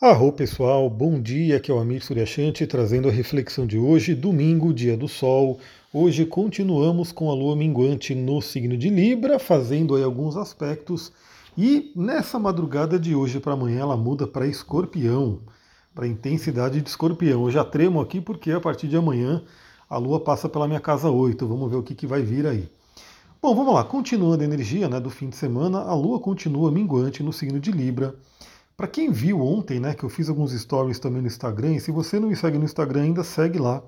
Arro pessoal, bom dia, aqui é o Amir Suryashanti trazendo a reflexão de hoje, domingo, dia do sol. Hoje continuamos com a lua minguante no signo de Libra, fazendo aí alguns aspectos. E nessa madrugada de hoje para amanhã ela muda para escorpião, para intensidade de escorpião. Eu já tremo aqui porque a partir de amanhã a lua passa pela minha casa 8. Vamos ver o que, que vai vir aí. Bom, vamos lá, continuando a energia né, do fim de semana, a lua continua minguante no signo de Libra. Para quem viu ontem, né, que eu fiz alguns stories também no Instagram, e se você não me segue no Instagram ainda, segue lá,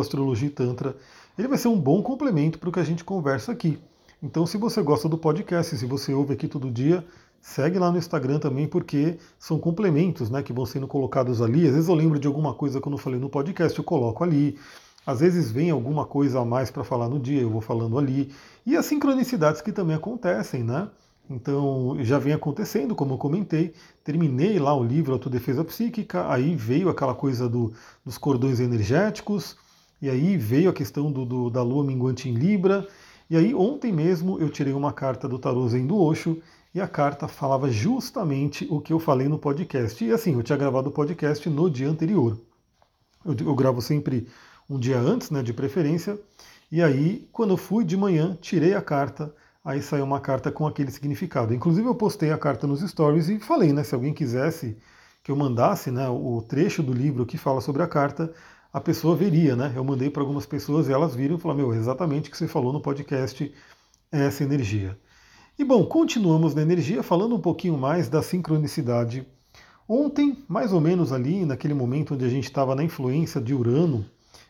astrologitantra. Ele vai ser um bom complemento para o que a gente conversa aqui. Então, se você gosta do podcast, se você ouve aqui todo dia, segue lá no Instagram também, porque são complementos né, que vão sendo colocados ali. Às vezes eu lembro de alguma coisa que eu não falei no podcast, eu coloco ali. Às vezes vem alguma coisa a mais para falar no dia, eu vou falando ali. E as sincronicidades que também acontecem, né? Então, já vem acontecendo, como eu comentei, terminei lá o livro Autodefesa Psíquica, aí veio aquela coisa do, dos cordões energéticos, e aí veio a questão do, do, da lua minguante em Libra, e aí ontem mesmo eu tirei uma carta do tarô Zen do Osho, e a carta falava justamente o que eu falei no podcast. E assim, eu tinha gravado o podcast no dia anterior. Eu, eu gravo sempre um dia antes, né, de preferência, e aí, quando eu fui de manhã, tirei a carta, aí saiu uma carta com aquele significado. Inclusive eu postei a carta nos stories e falei, né, se alguém quisesse que eu mandasse né, o trecho do livro que fala sobre a carta, a pessoa veria, né? Eu mandei para algumas pessoas e elas viram e falaram, meu, exatamente o que você falou no podcast é essa energia. E bom, continuamos na energia, falando um pouquinho mais da sincronicidade. Ontem, mais ou menos ali, naquele momento onde a gente estava na influência de Urano,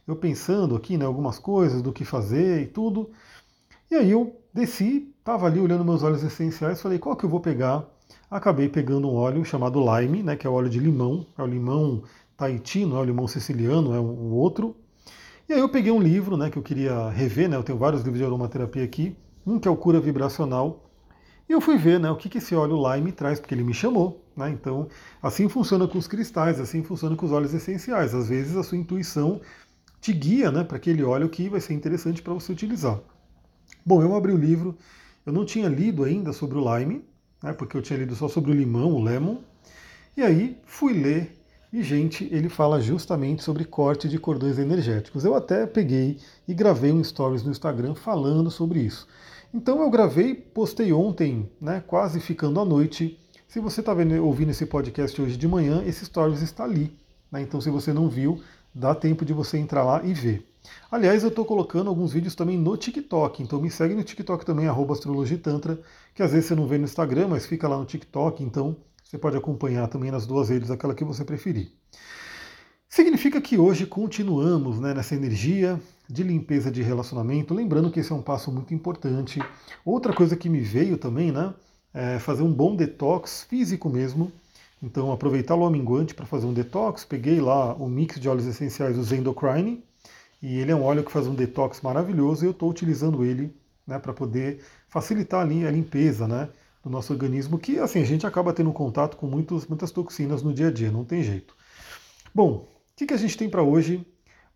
eu pensando aqui, né, algumas coisas do que fazer e tudo, e aí eu desci, estava ali olhando meus óleos essenciais, falei, qual que eu vou pegar? Acabei pegando um óleo chamado lime, né, que é o óleo de limão, é o limão Tahiti, não é o limão siciliano, é um outro. E aí eu peguei um livro, né, que eu queria rever, né, eu tenho vários livros de aromaterapia aqui, um que é o Cura Vibracional, e eu fui ver, né, o que, que esse óleo lime traz, porque ele me chamou, né, então assim funciona com os cristais, assim funciona com os óleos essenciais, às vezes a sua intuição te guia, né, para aquele óleo que vai ser interessante para você utilizar. Bom, eu abri o livro, eu não tinha lido ainda sobre o lime, né, porque eu tinha lido só sobre o limão, o lemon, e aí fui ler e, gente, ele fala justamente sobre corte de cordões energéticos. Eu até peguei e gravei um stories no Instagram falando sobre isso. Então eu gravei, postei ontem, né, quase ficando à noite. Se você está ouvindo esse podcast hoje de manhã, esse stories está ali. Né? Então se você não viu, dá tempo de você entrar lá e ver. Aliás, eu estou colocando alguns vídeos também no TikTok, então me segue no TikTok também, astrologitantra, que às vezes você não vê no Instagram, mas fica lá no TikTok, então você pode acompanhar também nas duas redes, aquela que você preferir. Significa que hoje continuamos né, nessa energia de limpeza de relacionamento, lembrando que esse é um passo muito importante. Outra coisa que me veio também, né, é fazer um bom detox físico mesmo. Então, aproveitar o minguante para fazer um detox. Peguei lá o mix de óleos essenciais, o Zendocrine, e ele é um óleo que faz um detox maravilhoso e eu estou utilizando ele né, para poder facilitar a limpeza né, do nosso organismo, que assim, a gente acaba tendo contato com muitos, muitas toxinas no dia a dia, não tem jeito. Bom, o que, que a gente tem para hoje?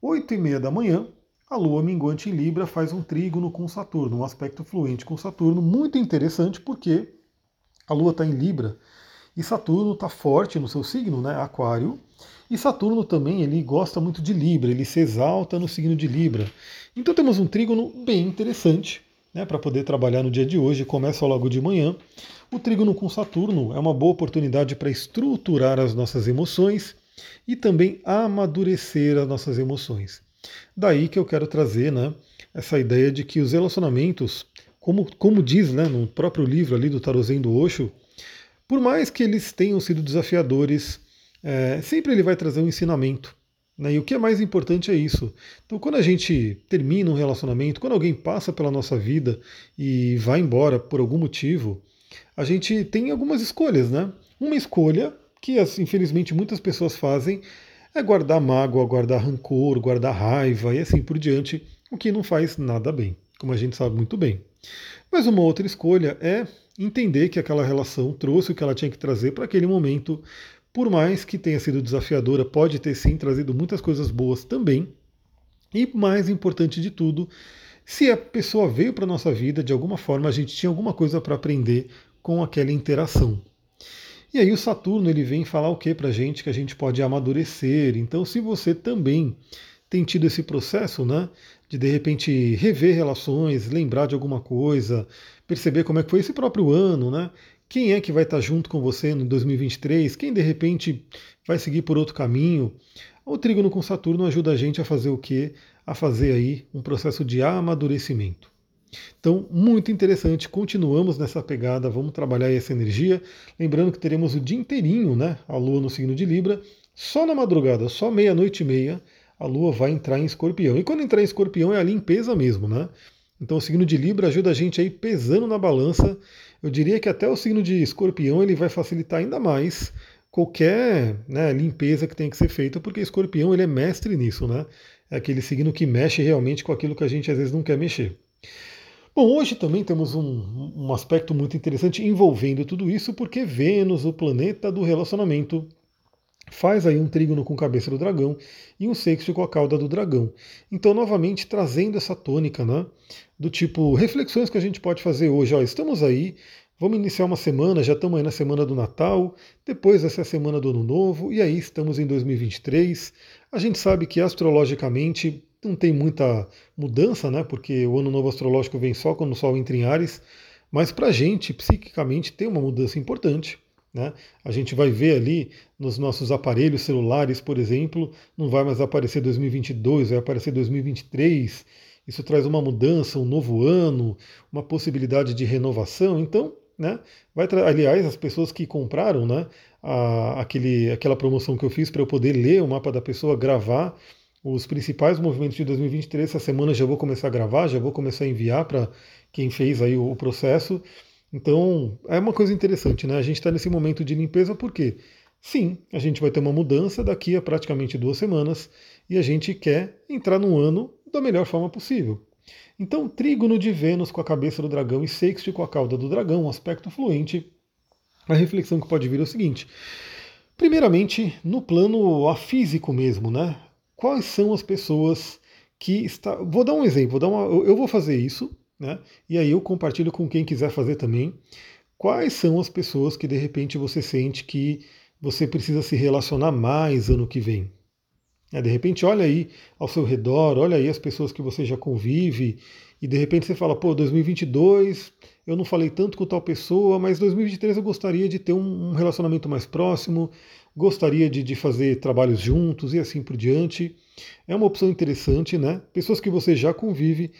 8 e meia da manhã, a Lua minguante em Libra faz um trígono com Saturno, um aspecto fluente com Saturno, muito interessante porque a Lua está em Libra e Saturno está forte no seu signo, né, Aquário, e Saturno também, ele gosta muito de Libra, ele se exalta no signo de Libra. Então temos um trígono bem interessante né, para poder trabalhar no dia de hoje, começa logo de manhã. O trígono com Saturno é uma boa oportunidade para estruturar as nossas emoções e também amadurecer as nossas emoções. Daí que eu quero trazer né, essa ideia de que os relacionamentos, como, como diz né, no próprio livro ali do Tarozen do Osho, por mais que eles tenham sido desafiadores, é, sempre ele vai trazer um ensinamento. Né? E o que é mais importante é isso. Então, quando a gente termina um relacionamento, quando alguém passa pela nossa vida e vai embora por algum motivo, a gente tem algumas escolhas, né? Uma escolha que, infelizmente, muitas pessoas fazem é guardar mágoa, guardar rancor, guardar raiva e assim por diante, o que não faz nada bem, como a gente sabe muito bem. Mas uma outra escolha é entender que aquela relação trouxe o que ela tinha que trazer para aquele momento, por mais que tenha sido desafiadora, pode ter sim trazido muitas coisas boas também. E mais importante de tudo, se a pessoa veio para a nossa vida, de alguma forma a gente tinha alguma coisa para aprender com aquela interação. E aí o Saturno ele vem falar o que para a gente? Que a gente pode amadurecer. Então, se você também tem tido esse processo, né, de de repente rever relações, lembrar de alguma coisa, perceber como é que foi esse próprio ano, né? Quem é que vai estar junto com você no 2023? Quem de repente vai seguir por outro caminho? O trígono com Saturno ajuda a gente a fazer o quê? A fazer aí um processo de amadurecimento. Então, muito interessante, continuamos nessa pegada, vamos trabalhar essa energia. Lembrando que teremos o dia inteirinho, né? A Lua no signo de Libra, só na madrugada, só meia-noite e meia, a Lua vai entrar em escorpião. E quando entrar em escorpião é a limpeza mesmo, né? Então o signo de Libra ajuda a gente aí pesando na balança. Eu diria que até o signo de escorpião ele vai facilitar ainda mais qualquer né, limpeza que tenha que ser feita, porque escorpião ele é mestre nisso, né? É aquele signo que mexe realmente com aquilo que a gente às vezes não quer mexer. Bom, hoje também temos um, um aspecto muito interessante envolvendo tudo isso, porque Vênus, o planeta do relacionamento, faz aí um trígono com cabeça do dragão e um sexto com a cauda do dragão. Então, novamente, trazendo essa tônica, né? Do tipo, reflexões que a gente pode fazer hoje. Ó, estamos aí, vamos iniciar uma semana, já estamos aí na semana do Natal, depois essa é a semana do Ano Novo, e aí estamos em 2023. A gente sabe que astrologicamente não tem muita mudança, né? Porque o Ano Novo astrológico vem só quando o Sol entra em Ares, mas para a gente, psiquicamente, tem uma mudança importante. Né? A gente vai ver ali nos nossos aparelhos celulares, por exemplo, não vai mais aparecer 2022, vai aparecer 2023. Isso traz uma mudança, um novo ano, uma possibilidade de renovação. Então, né, vai aliás, as pessoas que compraram né, a, aquele, aquela promoção que eu fiz para eu poder ler o mapa da pessoa, gravar os principais movimentos de 2023, essa semana já vou começar a gravar, já vou começar a enviar para quem fez aí o, o processo. Então, é uma coisa interessante, né? A gente está nesse momento de limpeza porque, sim, a gente vai ter uma mudança daqui a praticamente duas semanas e a gente quer entrar no ano da melhor forma possível. Então, trígono de Vênus com a cabeça do dragão e sexto com a cauda do dragão, um aspecto fluente. A reflexão que pode vir é o seguinte: primeiramente, no plano físico mesmo, né? Quais são as pessoas que está. Vou dar um exemplo, vou dar uma... eu vou fazer isso, né? E aí eu compartilho com quem quiser fazer também. Quais são as pessoas que de repente você sente que você precisa se relacionar mais ano que vem? É, de repente, olha aí ao seu redor, olha aí as pessoas que você já convive, e de repente você fala, pô, 2022 eu não falei tanto com tal pessoa, mas 2023 eu gostaria de ter um relacionamento mais próximo, gostaria de, de fazer trabalhos juntos e assim por diante. É uma opção interessante, né? Pessoas que você já convive,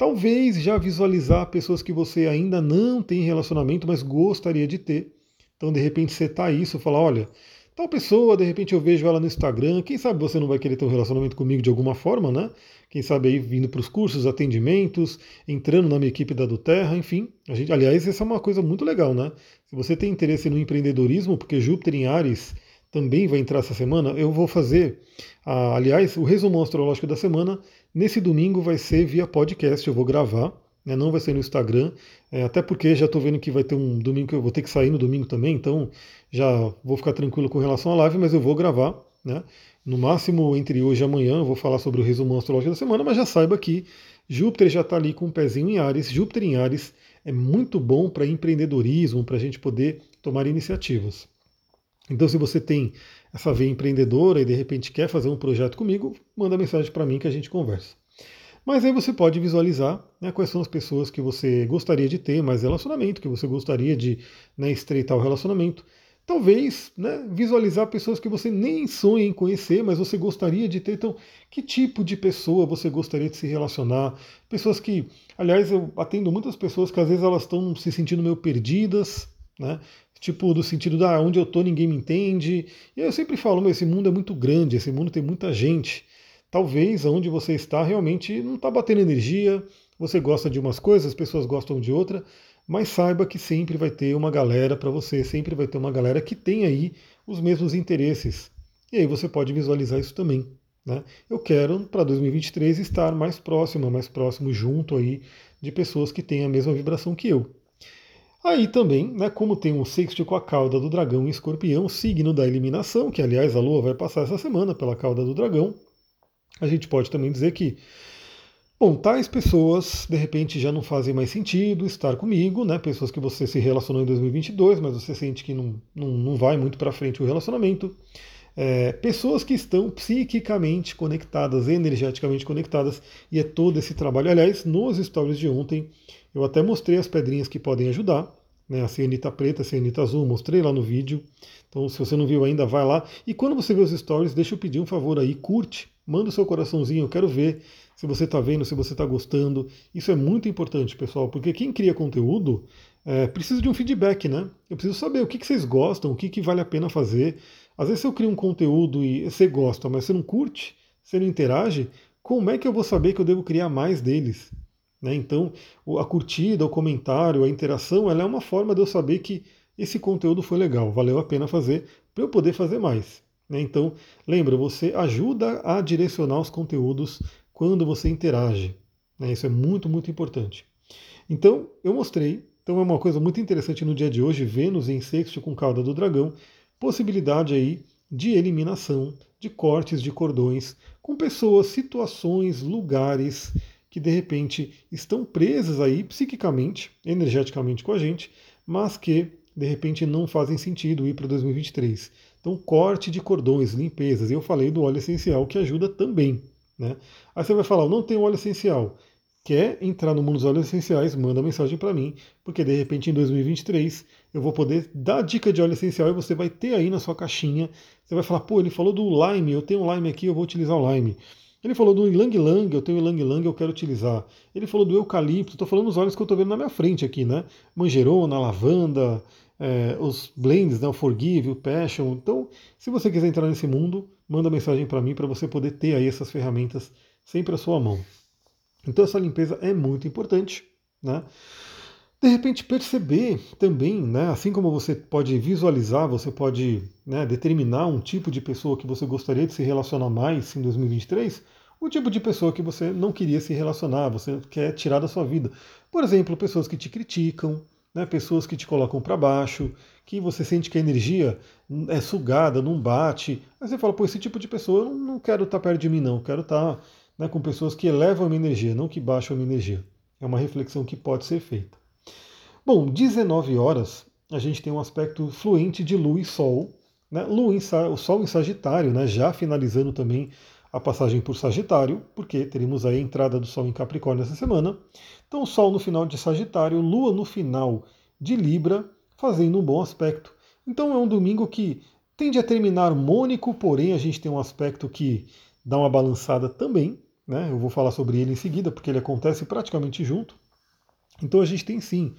Talvez já visualizar pessoas que você ainda não tem relacionamento, mas gostaria de ter. Então, de repente, setar isso, falar, olha, tal pessoa, de repente eu vejo ela no Instagram, quem sabe você não vai querer ter um relacionamento comigo de alguma forma, né? Quem sabe aí vindo para os cursos, atendimentos, entrando na minha equipe da do Terra, enfim. A gente, aliás, essa é uma coisa muito legal, né? Se você tem interesse no empreendedorismo, porque Júpiter em Ares também vai entrar essa semana, eu vou fazer, ah, aliás, o resumo astrológico da semana Nesse domingo vai ser via podcast, eu vou gravar, né, não vai ser no Instagram, é, até porque já estou vendo que vai ter um domingo que eu vou ter que sair no domingo também, então já vou ficar tranquilo com relação à live, mas eu vou gravar. Né? No máximo entre hoje e amanhã eu vou falar sobre o resumo astrológico da semana, mas já saiba que Júpiter já está ali com um pezinho em Ares. Júpiter em Ares é muito bom para empreendedorismo, para a gente poder tomar iniciativas. Então, se você tem essa veia empreendedora e de repente quer fazer um projeto comigo, manda mensagem para mim que a gente conversa. Mas aí você pode visualizar né, quais são as pessoas que você gostaria de ter mais relacionamento, que você gostaria de né, estreitar o relacionamento. Talvez né, visualizar pessoas que você nem sonha em conhecer, mas você gostaria de ter. Então, que tipo de pessoa você gostaria de se relacionar? Pessoas que, aliás, eu atendo muitas pessoas que às vezes elas estão se sentindo meio perdidas, né? Tipo, do sentido da ah, onde eu tô ninguém me entende. E eu sempre falo, meu, esse mundo é muito grande, esse mundo tem muita gente. Talvez onde você está realmente não está batendo energia, você gosta de umas coisas, as pessoas gostam de outra, mas saiba que sempre vai ter uma galera para você, sempre vai ter uma galera que tem aí os mesmos interesses. E aí você pode visualizar isso também. Né? Eu quero, para 2023, estar mais próximo, mais próximo junto aí de pessoas que têm a mesma vibração que eu. Aí também, né, como tem um sexto com a cauda do dragão em escorpião, signo da eliminação, que aliás a Lua vai passar essa semana pela cauda do dragão, a gente pode também dizer que Bom, tais pessoas de repente já não fazem mais sentido estar comigo, né? Pessoas que você se relacionou em 2022, mas você sente que não, não, não vai muito para frente o relacionamento. É, pessoas que estão psiquicamente conectadas, energeticamente conectadas, e é todo esse trabalho. Aliás, nos stories de ontem, eu até mostrei as pedrinhas que podem ajudar, né? A cianita preta, a cianita azul, mostrei lá no vídeo. Então, se você não viu ainda, vai lá. E quando você vê os stories, deixa eu pedir um favor aí, curte, manda o seu coraçãozinho, eu quero ver se você está vendo, se você está gostando. Isso é muito importante, pessoal, porque quem cria conteúdo é, precisa de um feedback, né? Eu preciso saber o que, que vocês gostam, o que, que vale a pena fazer. Às vezes eu crio um conteúdo e você gosta, mas você não curte, você não interage, como é que eu vou saber que eu devo criar mais deles? Né? Então, a curtida, o comentário, a interação, ela é uma forma de eu saber que esse conteúdo foi legal, valeu a pena fazer, para eu poder fazer mais. Né? Então, lembra, você ajuda a direcionar os conteúdos quando você interage. Né? Isso é muito, muito importante. Então, eu mostrei. Então, é uma coisa muito interessante no dia de hoje, Vênus em sexto com cauda do dragão, possibilidade aí de eliminação, de cortes de cordões com pessoas, situações, lugares que de repente estão presas aí psiquicamente, energeticamente com a gente, mas que de repente não fazem sentido ir para 2023. Então, corte de cordões, limpezas. Eu falei do óleo essencial que ajuda também. Né? Aí você vai falar, não tem óleo essencial. Quer entrar no mundo dos óleos essenciais, manda mensagem para mim, porque de repente em 2023 eu vou poder dar dica de óleo essencial e você vai ter aí na sua caixinha. Você vai falar, pô, ele falou do lime, eu tenho um lime aqui, eu vou utilizar o lime. Ele falou do Lang Lang, eu tenho Lang Lang, eu quero utilizar. Ele falou do eucalipto, estou falando os óleos que eu estou vendo na minha frente aqui, né? Manjerona, lavanda, é, os blends, né? o Forgive, o Passion. Então, se você quiser entrar nesse mundo, manda mensagem para mim para você poder ter aí essas ferramentas sempre à sua mão. Então essa limpeza é muito importante, né? De repente perceber também, né, assim como você pode visualizar, você pode né, determinar um tipo de pessoa que você gostaria de se relacionar mais em 2023, o tipo de pessoa que você não queria se relacionar, você quer tirar da sua vida. Por exemplo, pessoas que te criticam, né, pessoas que te colocam para baixo, que você sente que a energia é sugada, não bate. Aí você fala, pô, esse tipo de pessoa eu não quero estar tá perto de mim, não. Quero estar tá, né, com pessoas que elevam a minha energia, não que baixam a minha energia. É uma reflexão que pode ser feita. Bom, 19 horas, a gente tem um aspecto fluente de Lua e Sol. Né? Lua em, o Sol em Sagitário, né, já finalizando também a passagem por Sagitário, porque teremos a entrada do Sol em Capricórnio essa semana. Então, Sol no final de Sagitário, Lua no final de Libra, fazendo um bom aspecto. Então, é um domingo que tende a terminar harmônico, porém a gente tem um aspecto que dá uma balançada também. Né? Eu vou falar sobre ele em seguida, porque ele acontece praticamente junto. Então, a gente tem sim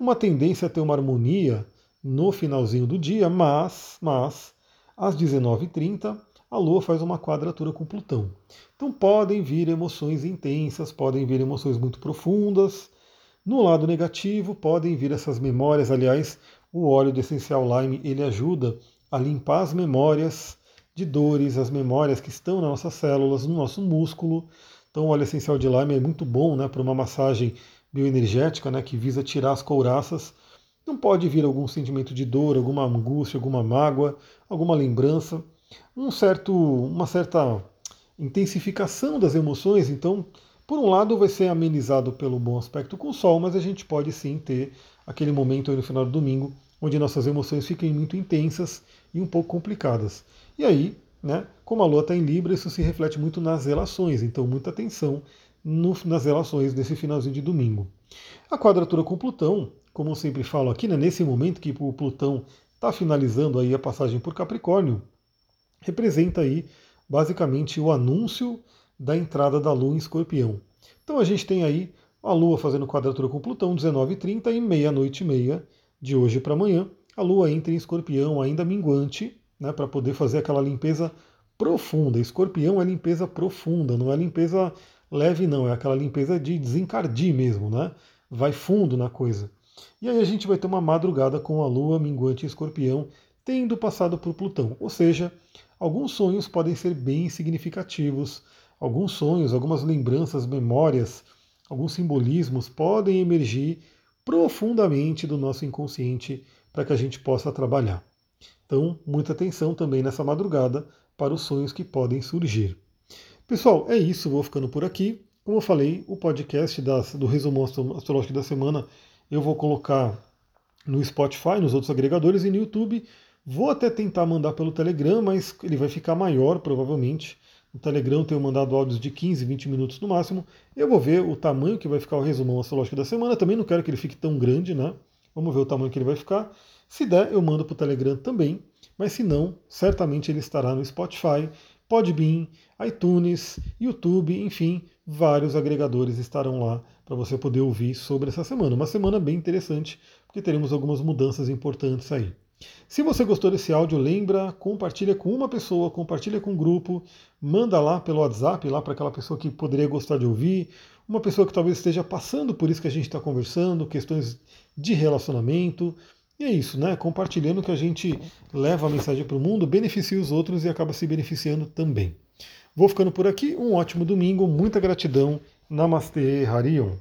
uma tendência a ter uma harmonia no finalzinho do dia, mas, mas às 19h30 a Lua faz uma quadratura com Plutão. Então podem vir emoções intensas, podem vir emoções muito profundas. No lado negativo, podem vir essas memórias. Aliás, o óleo de essencial lime ele ajuda a limpar as memórias de dores, as memórias que estão nas nossas células, no nosso músculo. Então, o óleo essencial de lime é muito bom né, para uma massagem bioenergética né, que visa tirar as couraças. Não pode vir algum sentimento de dor, alguma angústia, alguma mágoa, alguma lembrança um certo, uma certa intensificação das emoções. Então, por um lado, vai ser amenizado pelo bom aspecto com o Sol, mas a gente pode sim ter aquele momento no final do domingo onde nossas emoções fiquem muito intensas e um pouco complicadas. E aí, né, como a Lua está em Libra, isso se reflete muito nas relações, então muita atenção no, nas relações nesse finalzinho de domingo. A quadratura com Plutão, como eu sempre falo aqui, né, nesse momento que o Plutão está finalizando aí a passagem por Capricórnio, representa aí basicamente o anúncio da entrada da Lua em Escorpião. Então a gente tem aí a Lua fazendo quadratura com Plutão, 19h30 e meia-noite e meia de hoje para amanhã. A Lua entra em Escorpião ainda minguante, né, para poder fazer aquela limpeza profunda. Escorpião é limpeza profunda, não é limpeza leve, não, é aquela limpeza de desencardir mesmo, né? Vai fundo na coisa. E aí a gente vai ter uma madrugada com a Lua minguante em Escorpião, tendo passado por Plutão. Ou seja, alguns sonhos podem ser bem significativos, alguns sonhos, algumas lembranças, memórias, alguns simbolismos podem emergir profundamente do nosso inconsciente para que a gente possa trabalhar. Então, muita atenção também nessa madrugada para os sonhos que podem surgir. Pessoal, é isso, vou ficando por aqui. Como eu falei, o podcast das, do resumo astrológico da semana eu vou colocar no Spotify, nos outros agregadores e no YouTube. Vou até tentar mandar pelo Telegram, mas ele vai ficar maior provavelmente. No Telegram tenho mandado áudios de 15, 20 minutos no máximo. Eu vou ver o tamanho que vai ficar o resumão astrológico da semana. Também não quero que ele fique tão grande, né? Vamos ver o tamanho que ele vai ficar. Se der, eu mando para o Telegram também. Mas se não, certamente ele estará no Spotify, Podbean, iTunes, YouTube, enfim, vários agregadores estarão lá para você poder ouvir sobre essa semana. Uma semana bem interessante, porque teremos algumas mudanças importantes aí. Se você gostou desse áudio, lembra, compartilha com uma pessoa, compartilha com um grupo, manda lá pelo WhatsApp, lá para aquela pessoa que poderia gostar de ouvir, uma pessoa que talvez esteja passando por isso que a gente está conversando, questões de relacionamento. E é isso, né? Compartilhando que a gente leva a mensagem para o mundo, beneficia os outros e acaba se beneficiando também. Vou ficando por aqui, um ótimo domingo, muita gratidão. Namastê, Harion.